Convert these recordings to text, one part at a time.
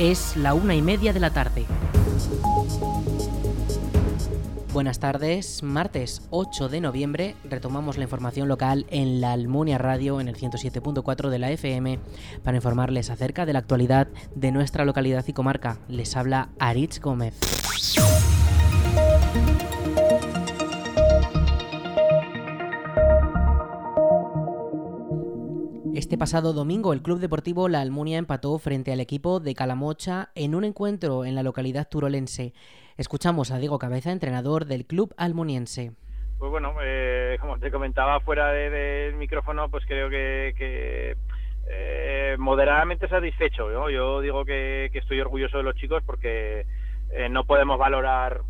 Es la una y media de la tarde. Buenas tardes, martes 8 de noviembre retomamos la información local en la Almunia Radio en el 107.4 de la FM para informarles acerca de la actualidad de nuestra localidad y comarca. Les habla Aritz Gómez. Este pasado domingo el Club Deportivo La Almunia empató frente al equipo de Calamocha en un encuentro en la localidad turolense. Escuchamos a Diego Cabeza, entrenador del club almuniense. Pues bueno, eh, como te comentaba fuera del micrófono, pues creo que, eh, moderadamente satisfecho. Yo digo que, estoy orgulloso de los chicos porque eh, no podemos valorar,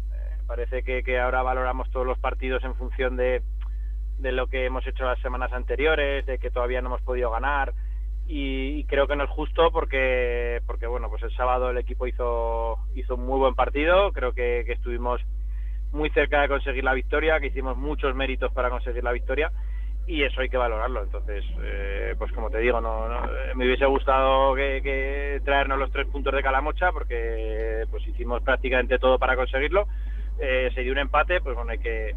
parece que ahora valoramos todos los partidos en función de de lo que hemos hecho las semanas anteriores, de que todavía no hemos podido ganar y, creo que no es justo porque porque bueno pues el sábado el equipo hizo hizo un muy buen partido, creo que, estuvimos muy cerca de conseguir la victoria, que hicimos muchos méritos para conseguir la victoria y eso hay que valorarlo. Entonces, eh, pues como te digo, no, me hubiese gustado que, traernos los tres puntos de Calamocha porque pues hicimos prácticamente todo para conseguirlo. Eh, se dio un empate, pues bueno, hay que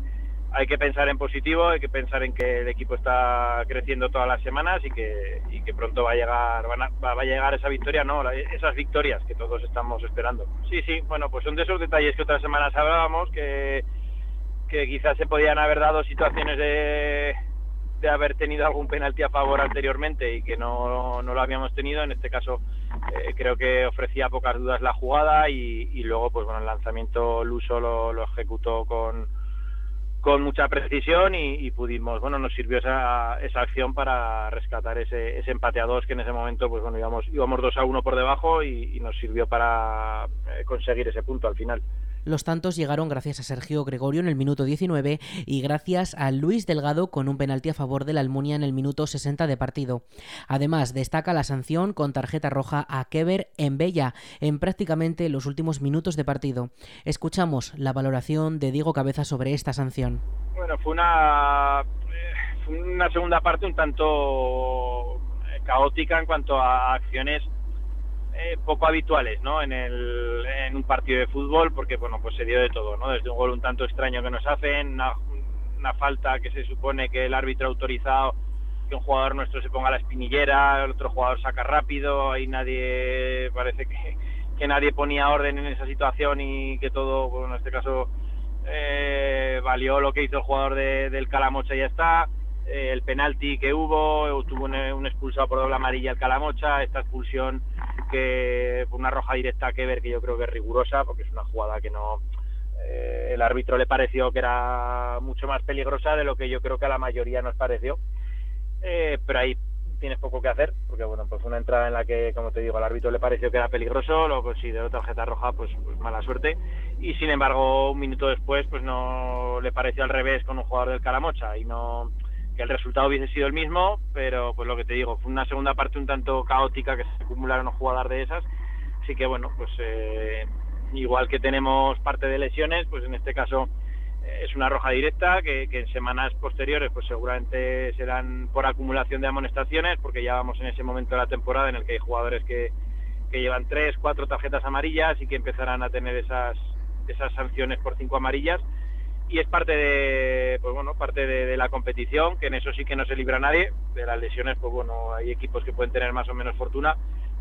hay que pensar en positivo, hay que pensar en que el equipo está creciendo todas las semanas y que, que pronto va a llegar va, a llegar esa victoria, no, esas victorias que todos estamos esperando. Sí, sí, bueno, pues son de esos detalles que otras semanas hablábamos, que, quizás se podían haber dado situaciones de, haber tenido algún penalti a favor anteriormente y que no, no lo habíamos tenido. En este caso eh, creo que ofrecía pocas dudas la jugada y, luego pues bueno el lanzamiento Luso lo, lo ejecutó con con mucha precisión y, pudimos, bueno, nos sirvió esa, esa acción para rescatar ese, ese, empate a dos que en ese momento, pues bueno, íbamos, íbamos dos a uno por debajo y, nos sirvió para eh, conseguir ese punto al final. Los tantos llegaron gracias a Sergio Gregorio en el minuto 19 y gracias a Luis Delgado con un penalti a favor de la Almunia en el minuto 60 de partido. Además, destaca la sanción con tarjeta roja a Kever en Bella en prácticamente los últimos minutos de partido. Escuchamos la valoración de Diego Cabeza sobre esta sanción. Bueno, fue una, eh, una segunda parte un tanto eh, caótica en cuanto a acciones eh, poco habituales ¿no? en, el, en un partido de fútbol porque bueno pues se dio de todo ¿no? desde un gol un tanto extraño que nos hacen una, falta que se supone que el árbitro ha autorizado que un jugador nuestro se ponga la espinillera el otro jugador saca rápido ahí nadie parece que, que nadie ponía orden en esa situación y que todo bueno, en este caso eh, valió lo que hizo el jugador del Calamocha y ya está eh, el penalti que hubo, tuvo un, expulsado por doble amarilla el Calamocha, esta expulsión que una roja directa que ver que yo creo que es rigurosa porque es una jugada que no eh, el árbitro le pareció que era mucho más peligrosa de lo que yo creo que a la mayoría nos pareció. Eh, pero ahí tienes poco que hacer porque bueno pues una entrada en la que como te digo al árbitro le pareció que era peligroso luego consideró tarjeta roja pues, pues mala suerte. Y sin embargo un minuto después pues no le pareció al revés con un jugador del Calamocha. Y no que el resultado hubiese sido el mismo, pero pues lo que te digo, fue una segunda parte un tanto caótica que se acumularon jugadas de esas, así que bueno, pues eh, igual que tenemos parte de lesiones, pues en este caso eh, es una roja directa que, en semanas posteriores pues seguramente serán por acumulación de amonestaciones, porque ya vamos en ese momento de la temporada en el que hay jugadores que, que llevan tres, cuatro tarjetas amarillas y que empezarán a tener esas, esas sanciones por cinco amarillas y es parte de pues bueno parte de, la competición que en eso sí que no se libra nadie. De las lesiones pues bueno hay equipos que pueden tener más o menos fortuna.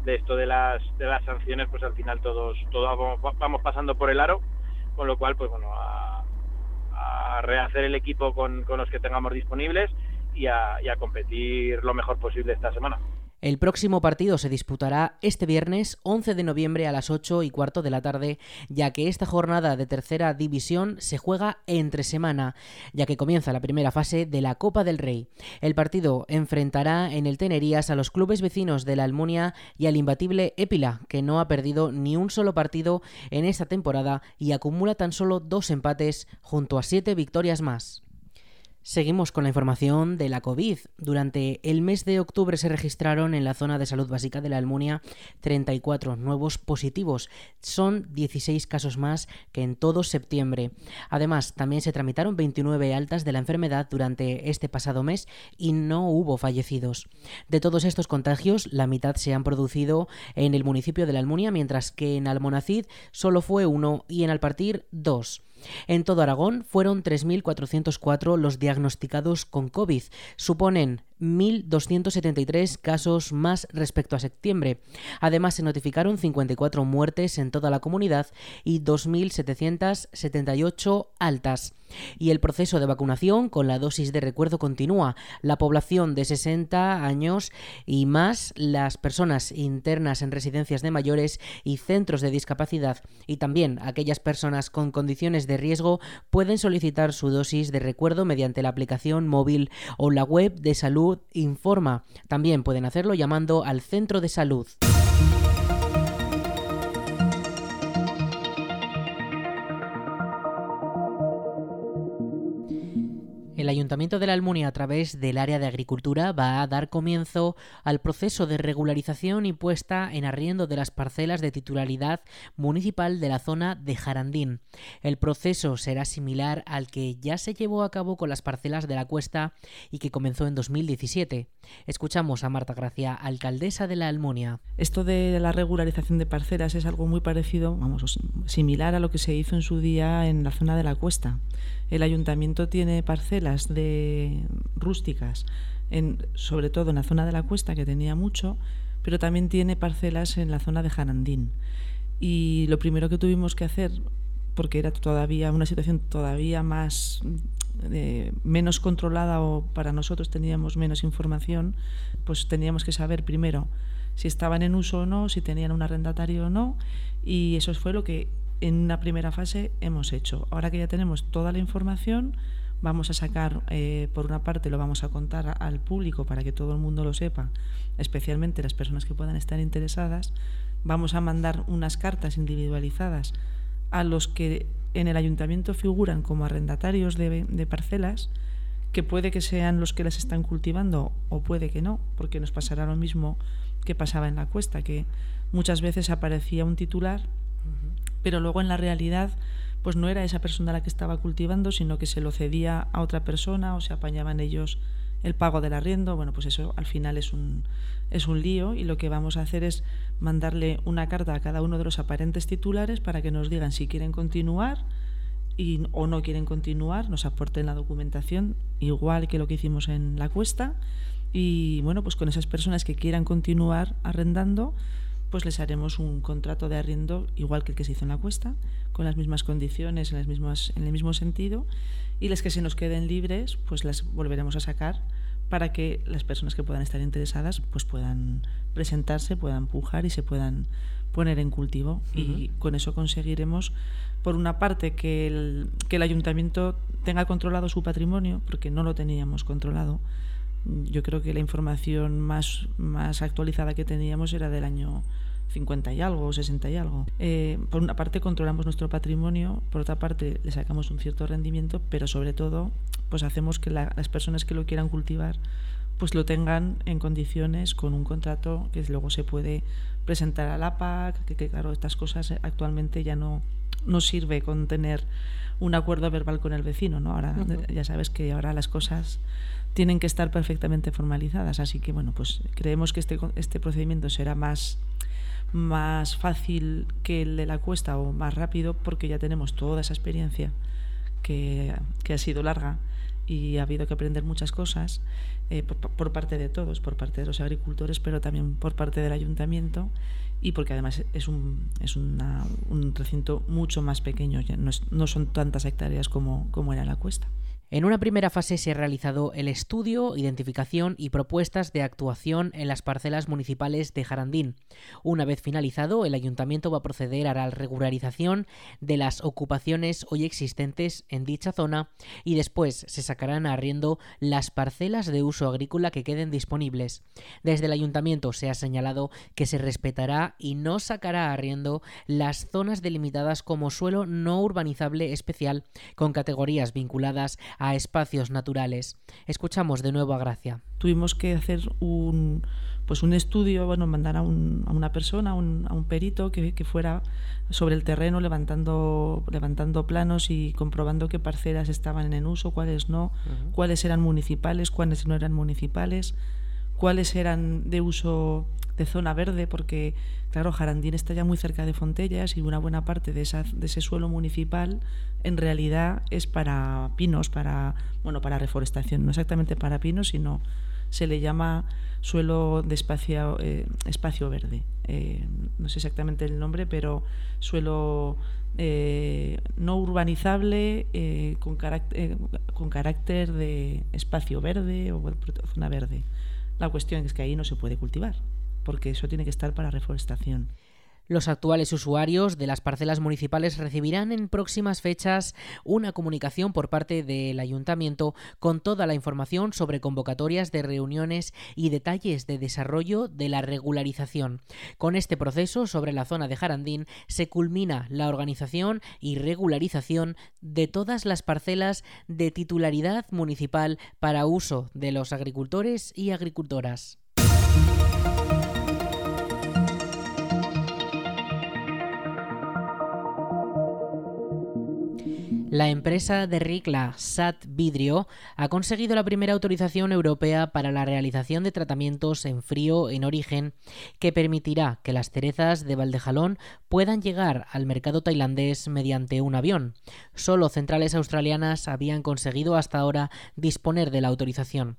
De esto de las de las sanciones pues al final todos todos vamos, pasando por el aro. Con lo cual pues bueno a, rehacer el equipo con, con, los que tengamos disponibles y a competir lo mejor posible esta semana el próximo partido se disputará este viernes 11 de noviembre a las 8 y cuarto de la tarde, ya que esta jornada de tercera división se juega entre semana, ya que comienza la primera fase de la Copa del Rey. El partido enfrentará en el Tenerías a los clubes vecinos de la Almunia y al imbatible Épila, que no ha perdido ni un solo partido en esta temporada y acumula tan solo dos empates junto a siete victorias más. Seguimos con la información de la COVID. Durante el mes de octubre se registraron en la zona de salud básica de la Almunia 34 nuevos positivos. Son 16 casos más que en todo septiembre. Además, también se tramitaron 29 altas de la enfermedad durante este pasado mes y no hubo fallecidos. De todos estos contagios, la mitad se han producido en el municipio de la Almunia, mientras que en Almonacid solo fue uno y en Alpartir dos. En todo Aragón fueron 3.404 los diagnosticados con COVID. Suponen 1.273 casos más respecto a septiembre. Además, se notificaron 54 muertes en toda la comunidad y 2.778 altas. Y el proceso de vacunación con la dosis de recuerdo continúa. La población de 60 años y más, las personas internas en residencias de mayores y centros de discapacidad y también aquellas personas con condiciones de riesgo pueden solicitar su dosis de recuerdo mediante la aplicación móvil o la web de salud Informa. También pueden hacerlo llamando al centro de salud. El Ayuntamiento de la Almunia, a través del área de agricultura, va a dar comienzo al proceso de regularización y puesta en arriendo de las parcelas de titularidad municipal de la zona de Jarandín. El proceso será similar al que ya se llevó a cabo con las parcelas de la Cuesta y que comenzó en 2017. Escuchamos a Marta Gracia, alcaldesa de la Almunia. Esto de la regularización de parcelas es algo muy parecido, vamos, similar a lo que se hizo en su día en la zona de la Cuesta. El ayuntamiento tiene parcelas de rústicas, en, sobre todo en la zona de la cuesta, que tenía mucho, pero también tiene parcelas en la zona de Jarandín. Y lo primero que tuvimos que hacer, porque era todavía una situación todavía más eh, menos controlada o para nosotros teníamos menos información, pues teníamos que saber primero si estaban en uso o no, si tenían un arrendatario o no, y eso fue lo que en una primera fase hemos hecho. Ahora que ya tenemos toda la información, vamos a sacar, eh, por una parte lo vamos a contar al público para que todo el mundo lo sepa, especialmente las personas que puedan estar interesadas. Vamos a mandar unas cartas individualizadas a los que en el ayuntamiento figuran como arrendatarios de, de parcelas, que puede que sean los que las están cultivando o puede que no, porque nos pasará lo mismo que pasaba en la cuesta, que muchas veces aparecía un titular pero luego en la realidad pues no era esa persona la que estaba cultivando, sino que se lo cedía a otra persona o se apañaban ellos el pago del arriendo. Bueno, pues eso al final es un, es un lío y lo que vamos a hacer es mandarle una carta a cada uno de los aparentes titulares para que nos digan si quieren continuar y, o no quieren continuar, nos aporten la documentación, igual que lo que hicimos en la cuesta. Y bueno, pues con esas personas que quieran continuar arrendando, pues les haremos un contrato de arriendo igual que el que se hizo en la cuesta, con las mismas condiciones, en, las mismas, en el mismo sentido, y las que se nos queden libres, pues las volveremos a sacar para que las personas que puedan estar interesadas pues puedan presentarse, puedan pujar y se puedan poner en cultivo. Y con eso conseguiremos, por una parte, que el, que el ayuntamiento tenga controlado su patrimonio, porque no lo teníamos controlado. Yo creo que la información más, más actualizada que teníamos era del año 50 y algo, 60 y algo. Eh, por una parte controlamos nuestro patrimonio, por otra parte le sacamos un cierto rendimiento, pero sobre todo pues hacemos que las personas que lo quieran cultivar pues lo tengan en condiciones con un contrato que luego se puede presentar a la PAC, que, claro, estas cosas actualmente ya no, no sirve con tener un acuerdo verbal con el vecino, ¿no? Ahora ya sabes que ahora las cosas tienen que estar perfectamente formalizadas, así que bueno, pues creemos que este, este procedimiento será más más fácil que el de la cuesta o más rápido porque ya tenemos toda esa experiencia que, ha sido larga y ha habido que aprender muchas cosas eh, por, parte de todos, por parte de los agricultores, pero también por parte del ayuntamiento y porque además es un, es un recinto mucho más pequeño, no, no son tantas hectáreas como, como era la cuesta. En una primera fase se ha realizado el estudio, identificación y propuestas de actuación en las parcelas municipales de Jarandín. Una vez finalizado, el ayuntamiento va a proceder a la regularización de las ocupaciones hoy existentes en dicha zona y después se sacarán a arriendo las parcelas de uso agrícola que queden disponibles. Desde el ayuntamiento se ha señalado que se respetará y no sacará a arriendo las zonas delimitadas como suelo no urbanizable especial con categorías vinculadas a espacios naturales. Escuchamos de nuevo a Gracia. Tuvimos que hacer un, pues un estudio, bueno, mandar a, una persona, a un, perito que, fuera sobre el terreno levantando, levantando planos y comprobando qué parcelas estaban en uso, cuáles no, cuáles eran municipales, cuáles no eran municipales, cuáles eran de uso de zona verde, porque claro, Jarandín está ya muy cerca de Fontellas y una buena parte de, esa, de ese suelo municipal en realidad es para pinos, para, bueno, para reforestación, no exactamente para pinos, sino se le llama suelo de espacio, eh, espacio verde. Eh, no sé exactamente el nombre, pero suelo eh, no urbanizable con, carácter, con carácter de espacio verde o zona verde. La cuestión es que ahí no se puede cultivar, porque eso tiene que estar para reforestación. Los actuales usuarios de las parcelas municipales recibirán en próximas fechas una comunicación por parte del ayuntamiento con toda la información sobre convocatorias de reuniones y detalles de desarrollo de la regularización. Con este proceso sobre la zona de Jarandín se culmina la organización y regularización de todas las parcelas de titularidad municipal para uso de los agricultores y agricultoras. La empresa de Ricla, Sat Vidrio, ha conseguido la primera autorización europea para la realización de tratamientos en frío en origen que permitirá que las cerezas de Valdejalón puedan llegar al mercado tailandés mediante un avión. Solo centrales australianas habían conseguido hasta ahora disponer de la autorización.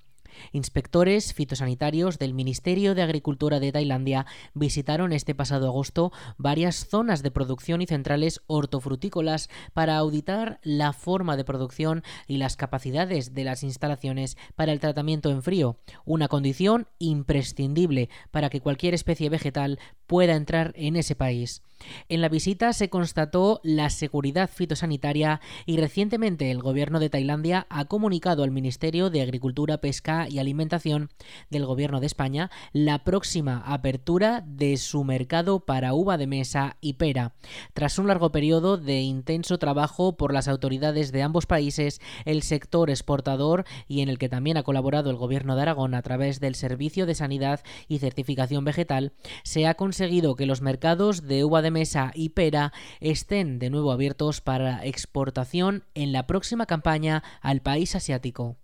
Inspectores fitosanitarios del Ministerio de Agricultura de Tailandia visitaron este pasado agosto varias zonas de producción y centrales hortofrutícolas para auditar la forma de producción y las capacidades de las instalaciones para el tratamiento en frío, una condición imprescindible para que cualquier especie vegetal pueda entrar en ese país. En la visita se constató la seguridad fitosanitaria y recientemente el gobierno de Tailandia ha comunicado al Ministerio de Agricultura, Pesca y Alimentación del gobierno de España la próxima apertura de su mercado para uva de mesa y pera. Tras un largo periodo de intenso trabajo por las autoridades de ambos países, el sector exportador y en el que también ha colaborado el gobierno de Aragón a través del Servicio de Sanidad y Certificación Vegetal, se ha conseguido que los mercados de uva de mesa y pera estén de nuevo abiertos para exportación en la próxima campaña al país asiático.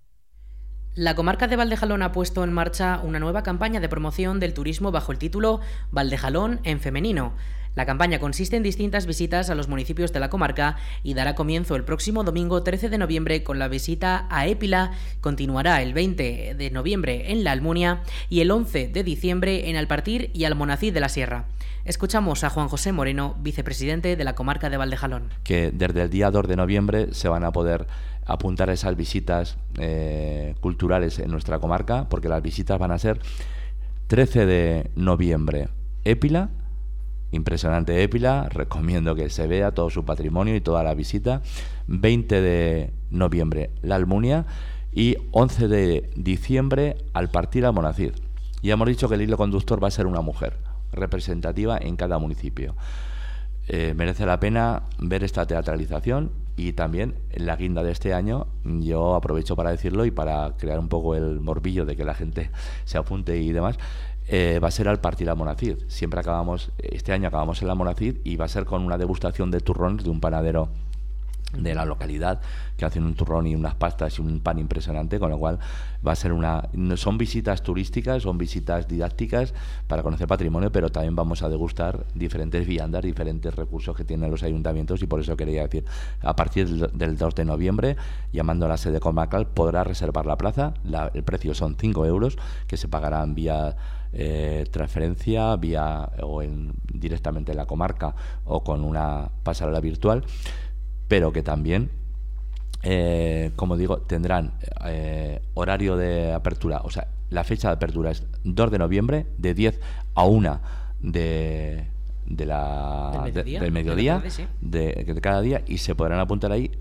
La comarca de Valdejalón ha puesto en marcha una nueva campaña de promoción del turismo bajo el título Valdejalón en femenino. La campaña consiste en distintas visitas a los municipios de la comarca y dará comienzo el próximo domingo 13 de noviembre con la visita a Épila, continuará el 20 de noviembre en La Almunia y el 11 de diciembre en Alpartir y Almonacid de la Sierra. Escuchamos a Juan José Moreno, vicepresidente de la comarca de Valdejalón. Que desde el día 2 de noviembre se van a poder apuntar esas visitas eh, culturales en nuestra comarca, porque las visitas van a ser 13 de noviembre Épila, impresionante Épila, recomiendo que se vea todo su patrimonio y toda la visita, 20 de noviembre La Almunia y 11 de diciembre al partir a Monacid. Ya hemos dicho que el hilo conductor va a ser una mujer representativa en cada municipio. Eh, merece la pena ver esta teatralización y también en la guinda de este año, yo aprovecho para decirlo y para crear un poco el morbillo de que la gente se apunte y demás, eh, va a ser al partir la Monacid. Siempre acabamos, este año acabamos en la Monacid y va a ser con una degustación de turrones de un panadero de la localidad que hacen un turrón y unas pastas y un pan impresionante, con lo cual va a ser una... Son visitas turísticas, son visitas didácticas para conocer patrimonio, pero también vamos a degustar diferentes viandas, diferentes recursos que tienen los ayuntamientos y por eso quería decir, a partir del 2 de noviembre, llamando a la sede comarcal, podrá reservar la plaza, el precio son 5 euros que se pagarán vía eh, transferencia, vía o en, directamente en la comarca o con una pasarela virtual pero que también, eh, como digo, tendrán eh, horario de apertura, o sea, la fecha de apertura es 2 de noviembre, de 10 a 1 de, de la, del mediodía, de, de, cada día, y se podrán apuntar ahí.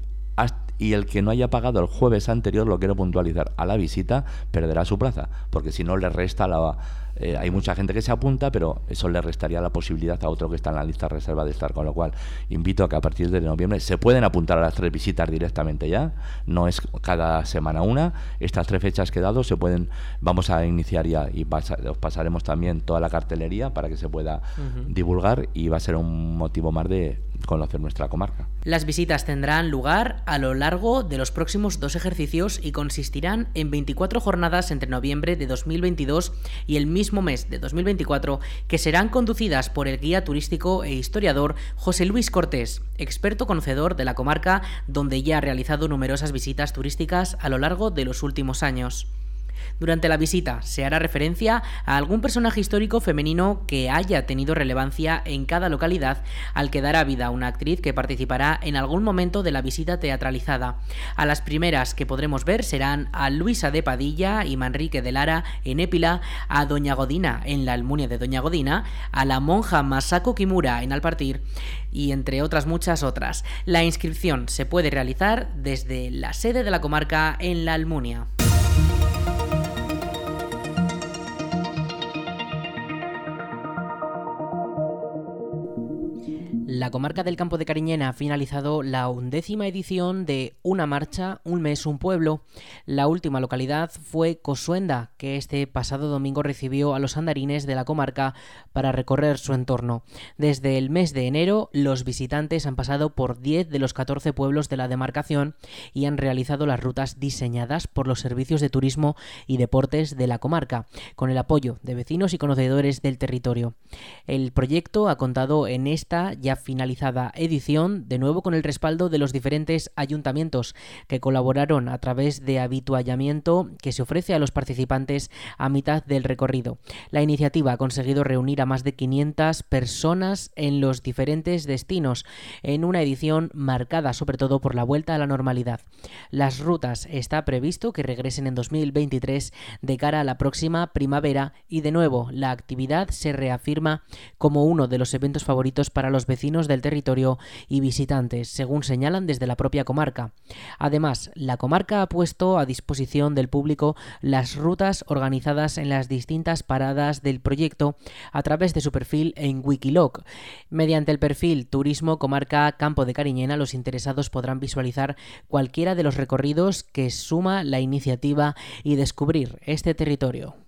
y el que no haya pagado el jueves anterior, lo quiero puntualizar, a la visita, perderá su plaza, porque si no le resta la, eh, hay mucha gente que se apunta, pero eso le restaría la posibilidad a otro que está en la lista reserva de estar, con lo cual invito a que a partir de noviembre se pueden apuntar a las tres visitas directamente ya, no es cada semana una, estas tres fechas que he dado se pueden, vamos a iniciar ya y os pasaremos también toda la cartelería para que se pueda divulgar y va a ser un motivo más de conocer nuestra comarca. Las visitas tendrán lugar a lo largo de los próximos dos ejercicios y consistirán en 24 jornadas entre noviembre de 2022 y el mismo mes de 2024 que serán conducidas por el guía turístico e historiador José Luis Cortés, experto conocedor de la comarca donde ya ha realizado numerosas visitas turísticas a lo largo de los últimos años. Durante la visita se hará referencia a algún personaje histórico femenino que haya tenido relevancia en cada localidad, al que dará vida una actriz que participará en algún momento de la visita teatralizada. A las primeras que podremos ver serán a Luisa de Padilla y Manrique de Lara en Épila, a Doña Godina en la Almunia de Doña Godina, a la monja Masako Kimura en Alpartir y entre otras muchas otras. La inscripción se puede realizar desde la sede de la comarca en la Almunia. La comarca del Campo de Cariñena ha finalizado la undécima edición de Una marcha, un mes, un pueblo. La última localidad fue Cosuenda, que este pasado domingo recibió a los andarines de la comarca para recorrer su entorno. Desde el mes de enero, los visitantes han pasado por 10 de los 14 pueblos de la demarcación y han realizado las rutas diseñadas por los servicios de turismo y deportes de la comarca, con el apoyo de vecinos y conocedores del territorio. El proyecto ha contado en esta ya finalizada edición, de nuevo con el respaldo de los diferentes ayuntamientos que colaboraron a través de habituallamiento que se ofrece a los participantes a mitad del recorrido. La iniciativa ha conseguido reunir a más de 500 personas en los diferentes destinos, en una edición marcada sobre todo por la vuelta a la normalidad. Las rutas está previsto que regresen en 2023 de cara a la próxima primavera y de nuevo la actividad se reafirma como uno de los eventos favoritos para los vecinos del territorio y visitantes, según señalan desde la propia comarca. Además, la comarca ha puesto a disposición del público las rutas organizadas en las distintas paradas del proyecto a través de su perfil en Wikiloc. Mediante el perfil Turismo Comarca Campo de Cariñena, los interesados podrán visualizar cualquiera de los recorridos que suma la iniciativa y descubrir este territorio.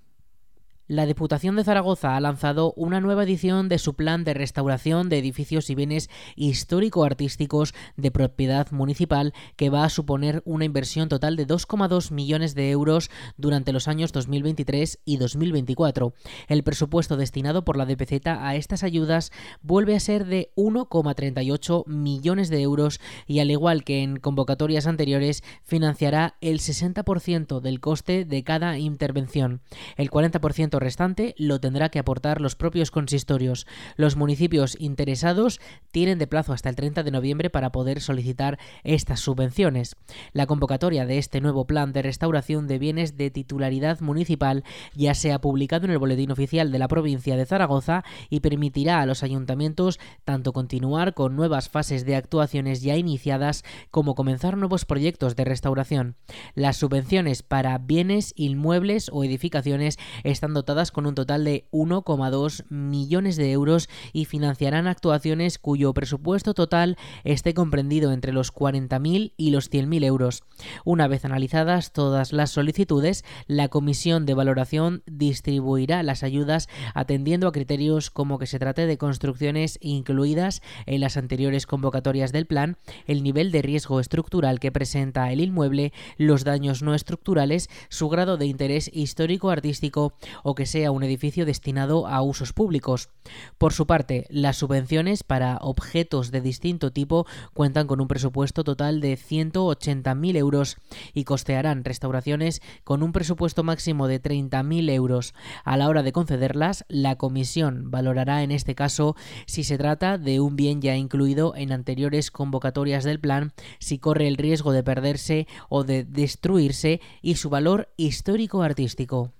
La Diputación de Zaragoza ha lanzado una nueva edición de su plan de restauración de edificios y bienes histórico-artísticos de propiedad municipal que va a suponer una inversión total de 2,2 millones de euros durante los años 2023 y 2024. El presupuesto destinado por la DPZ a estas ayudas vuelve a ser de 1,38 millones de euros y al igual que en convocatorias anteriores financiará el 60% del coste de cada intervención. El 40% restante lo tendrá que aportar los propios consistorios. Los municipios interesados tienen de plazo hasta el 30 de noviembre para poder solicitar estas subvenciones. La convocatoria de este nuevo plan de restauración de bienes de titularidad municipal ya se ha publicado en el Boletín Oficial de la provincia de Zaragoza y permitirá a los ayuntamientos tanto continuar con nuevas fases de actuaciones ya iniciadas como comenzar nuevos proyectos de restauración. Las subvenciones para bienes inmuebles o edificaciones están con un total de 1,2 millones de euros y financiarán actuaciones cuyo presupuesto total esté comprendido entre los 40.000 y los 100.000 euros. Una vez analizadas todas las solicitudes, la Comisión de Valoración distribuirá las ayudas atendiendo a criterios como que se trate de construcciones incluidas en las anteriores convocatorias del plan, el nivel de riesgo estructural que presenta el inmueble, los daños no estructurales, su grado de interés histórico-artístico o que que sea un edificio destinado a usos públicos. Por su parte, las subvenciones para objetos de distinto tipo cuentan con un presupuesto total de 180.000 euros y costearán restauraciones con un presupuesto máximo de 30.000 euros. A la hora de concederlas, la comisión valorará en este caso si se trata de un bien ya incluido en anteriores convocatorias del plan, si corre el riesgo de perderse o de destruirse y su valor histórico-artístico.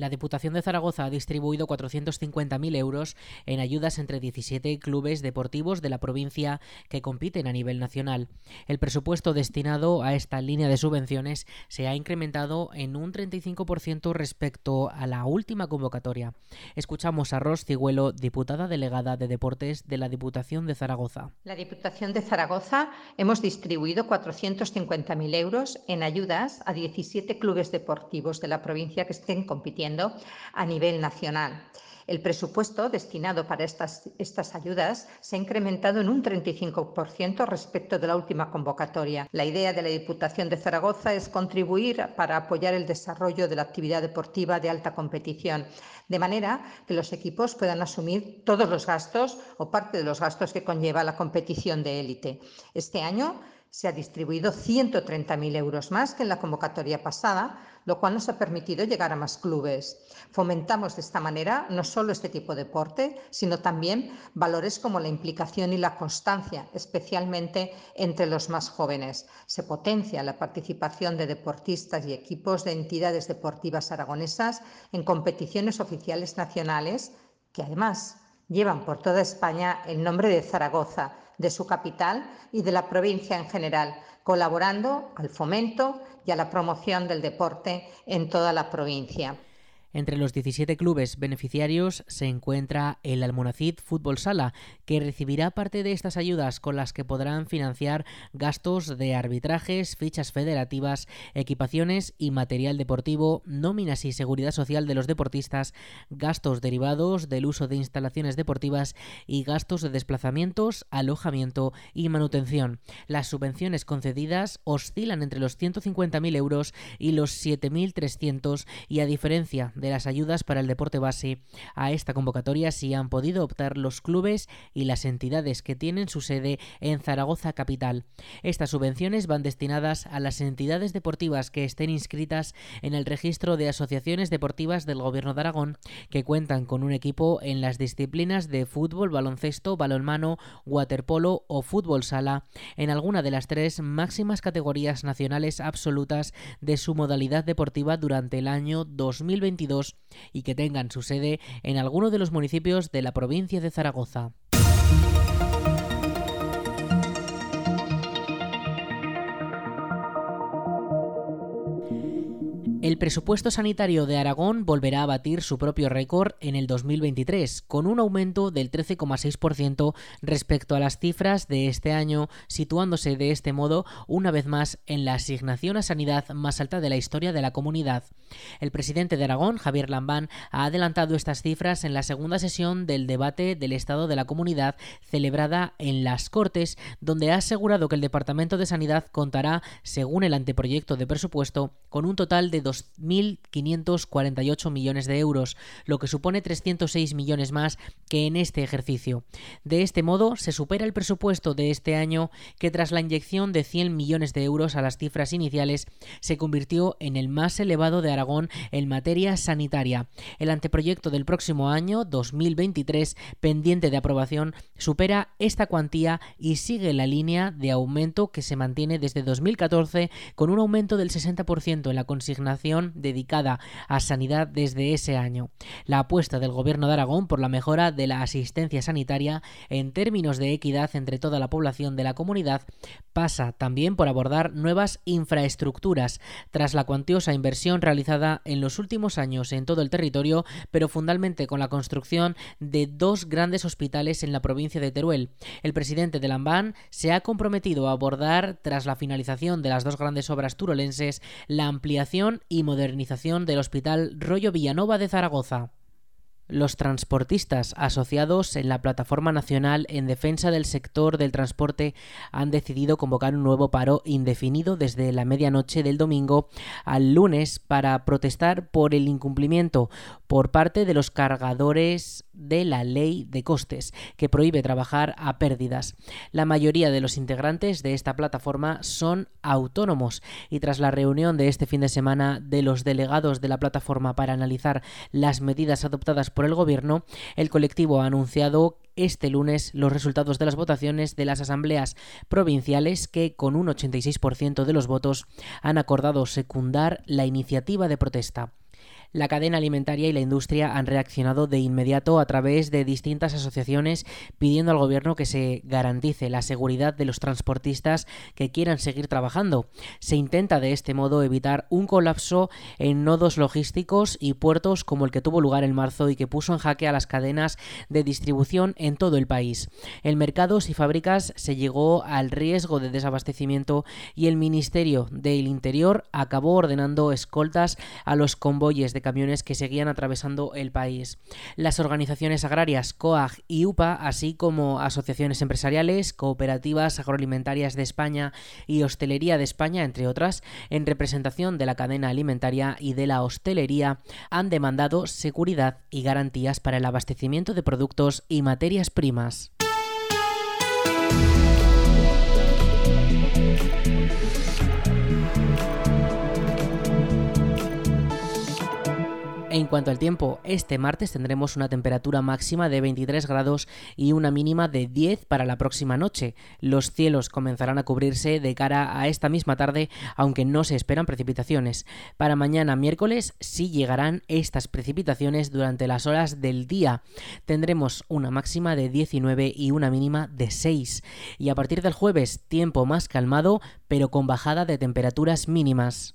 La Diputación de Zaragoza ha distribuido 450.000 euros en ayudas entre 17 clubes deportivos de la provincia que compiten a nivel nacional. El presupuesto destinado a esta línea de subvenciones se ha incrementado en un 35% respecto a la última convocatoria. Escuchamos a Ros Cigüelo, diputada delegada de Deportes de la Diputación de Zaragoza. La Diputación de Zaragoza hemos distribuido 450.000 euros en ayudas a 17 clubes deportivos de la provincia que estén compitiendo a nivel nacional. El presupuesto destinado para estas, estas, ayudas se ha incrementado en un 35% respecto de la última convocatoria. La idea de la Diputación de Zaragoza es contribuir para apoyar el desarrollo de la actividad deportiva de alta competición, de manera que los equipos puedan asumir todos los gastos o parte de los gastos que conlleva la competición de élite. Este año se ha distribuido 130.000 euros más que en la convocatoria pasada, lo cual nos ha permitido llegar a más clubes. Fomentamos de esta manera no solo este tipo de deporte, sino también valores como la implicación y la constancia, especialmente entre los más jóvenes. Se potencia la participación de deportistas y equipos de entidades deportivas aragonesas en competiciones oficiales nacionales que además llevan por toda España el nombre de Zaragoza de su capital y de la provincia en general, colaborando al fomento y a la promoción del deporte en toda la provincia. Entre los 17 clubes beneficiarios se encuentra el Almonacid Fútbol Sala, que recibirá parte de estas ayudas con las que podrán financiar gastos de arbitrajes, fichas federativas, equipaciones y material deportivo, nóminas y seguridad social de los deportistas, gastos derivados del uso de instalaciones deportivas y gastos de desplazamientos, alojamiento y manutención. Las subvenciones concedidas oscilan entre los 150.000 euros y los 7.300 y a diferencia de las ayudas para el deporte base. A esta convocatoria sí han podido optar los clubes y las entidades que tienen su sede en Zaragoza capital. Estas subvenciones van destinadas a las entidades deportivas que estén inscritas en el registro de asociaciones deportivas del Gobierno de Aragón que cuentan con un equipo en las disciplinas de fútbol, baloncesto, balonmano, waterpolo o fútbol sala en alguna de las tres máximas categorías nacionales absolutas de su modalidad deportiva durante el año 2022 y que tengan su sede en alguno de los municipios de la provincia de Zaragoza. El presupuesto sanitario de Aragón volverá a batir su propio récord en el 2023, con un aumento del 13,6% respecto a las cifras de este año, situándose de este modo una vez más en la asignación a sanidad más alta de la historia de la comunidad. El presidente de Aragón, Javier Lambán, ha adelantado estas cifras en la segunda sesión del debate del Estado de la Comunidad celebrada en las Cortes, donde ha asegurado que el Departamento de Sanidad contará, según el anteproyecto de presupuesto, con un total de 2.548 millones de euros, lo que supone 306 millones más que en este ejercicio. De este modo, se supera el presupuesto de este año que tras la inyección de 100 millones de euros a las cifras iniciales se convirtió en el más elevado de Aragón en materia sanitaria. El anteproyecto del próximo año, 2023, pendiente de aprobación, supera esta cuantía y sigue la línea de aumento que se mantiene desde 2014 con un aumento del 60% en la consignación dedicada a sanidad desde ese año. La apuesta del Gobierno de Aragón por la mejora de la asistencia sanitaria en términos de equidad entre toda la población de la comunidad pasa también por abordar nuevas infraestructuras tras la cuantiosa inversión realizada en los últimos años en todo el territorio, pero fundamentalmente con la construcción de dos grandes hospitales en la provincia de Teruel. El presidente de Lambán se ha comprometido a abordar, tras la finalización de las dos grandes obras turolenses, la ampliación y modernización del Hospital Rollo Villanova de Zaragoza. Los transportistas asociados en la Plataforma Nacional en Defensa del Sector del Transporte han decidido convocar un nuevo paro indefinido desde la medianoche del domingo al lunes para protestar por el incumplimiento por parte de los cargadores de la ley de costes, que prohíbe trabajar a pérdidas. La mayoría de los integrantes de esta plataforma son autónomos y tras la reunión de este fin de semana de los delegados de la plataforma para analizar las medidas adoptadas por el Gobierno, el colectivo ha anunciado este lunes los resultados de las votaciones de las asambleas provinciales que, con un 86% de los votos, han acordado secundar la iniciativa de protesta. La cadena alimentaria y la industria han reaccionado de inmediato a través de distintas asociaciones pidiendo al gobierno que se garantice la seguridad de los transportistas que quieran seguir trabajando. Se intenta de este modo evitar un colapso en nodos logísticos y puertos como el que tuvo lugar en marzo y que puso en jaque a las cadenas de distribución en todo el país. En mercados y fábricas se llegó al riesgo de desabastecimiento y el Ministerio del Interior acabó ordenando escoltas a los convoyes camiones que seguían atravesando el país. Las organizaciones agrarias COAG y UPA, así como asociaciones empresariales, cooperativas agroalimentarias de España y Hostelería de España, entre otras, en representación de la cadena alimentaria y de la hostelería, han demandado seguridad y garantías para el abastecimiento de productos y materias primas. En cuanto al tiempo, este martes tendremos una temperatura máxima de 23 grados y una mínima de 10 para la próxima noche. Los cielos comenzarán a cubrirse de cara a esta misma tarde, aunque no se esperan precipitaciones. Para mañana miércoles sí llegarán estas precipitaciones durante las horas del día. Tendremos una máxima de 19 y una mínima de 6. Y a partir del jueves, tiempo más calmado, pero con bajada de temperaturas mínimas.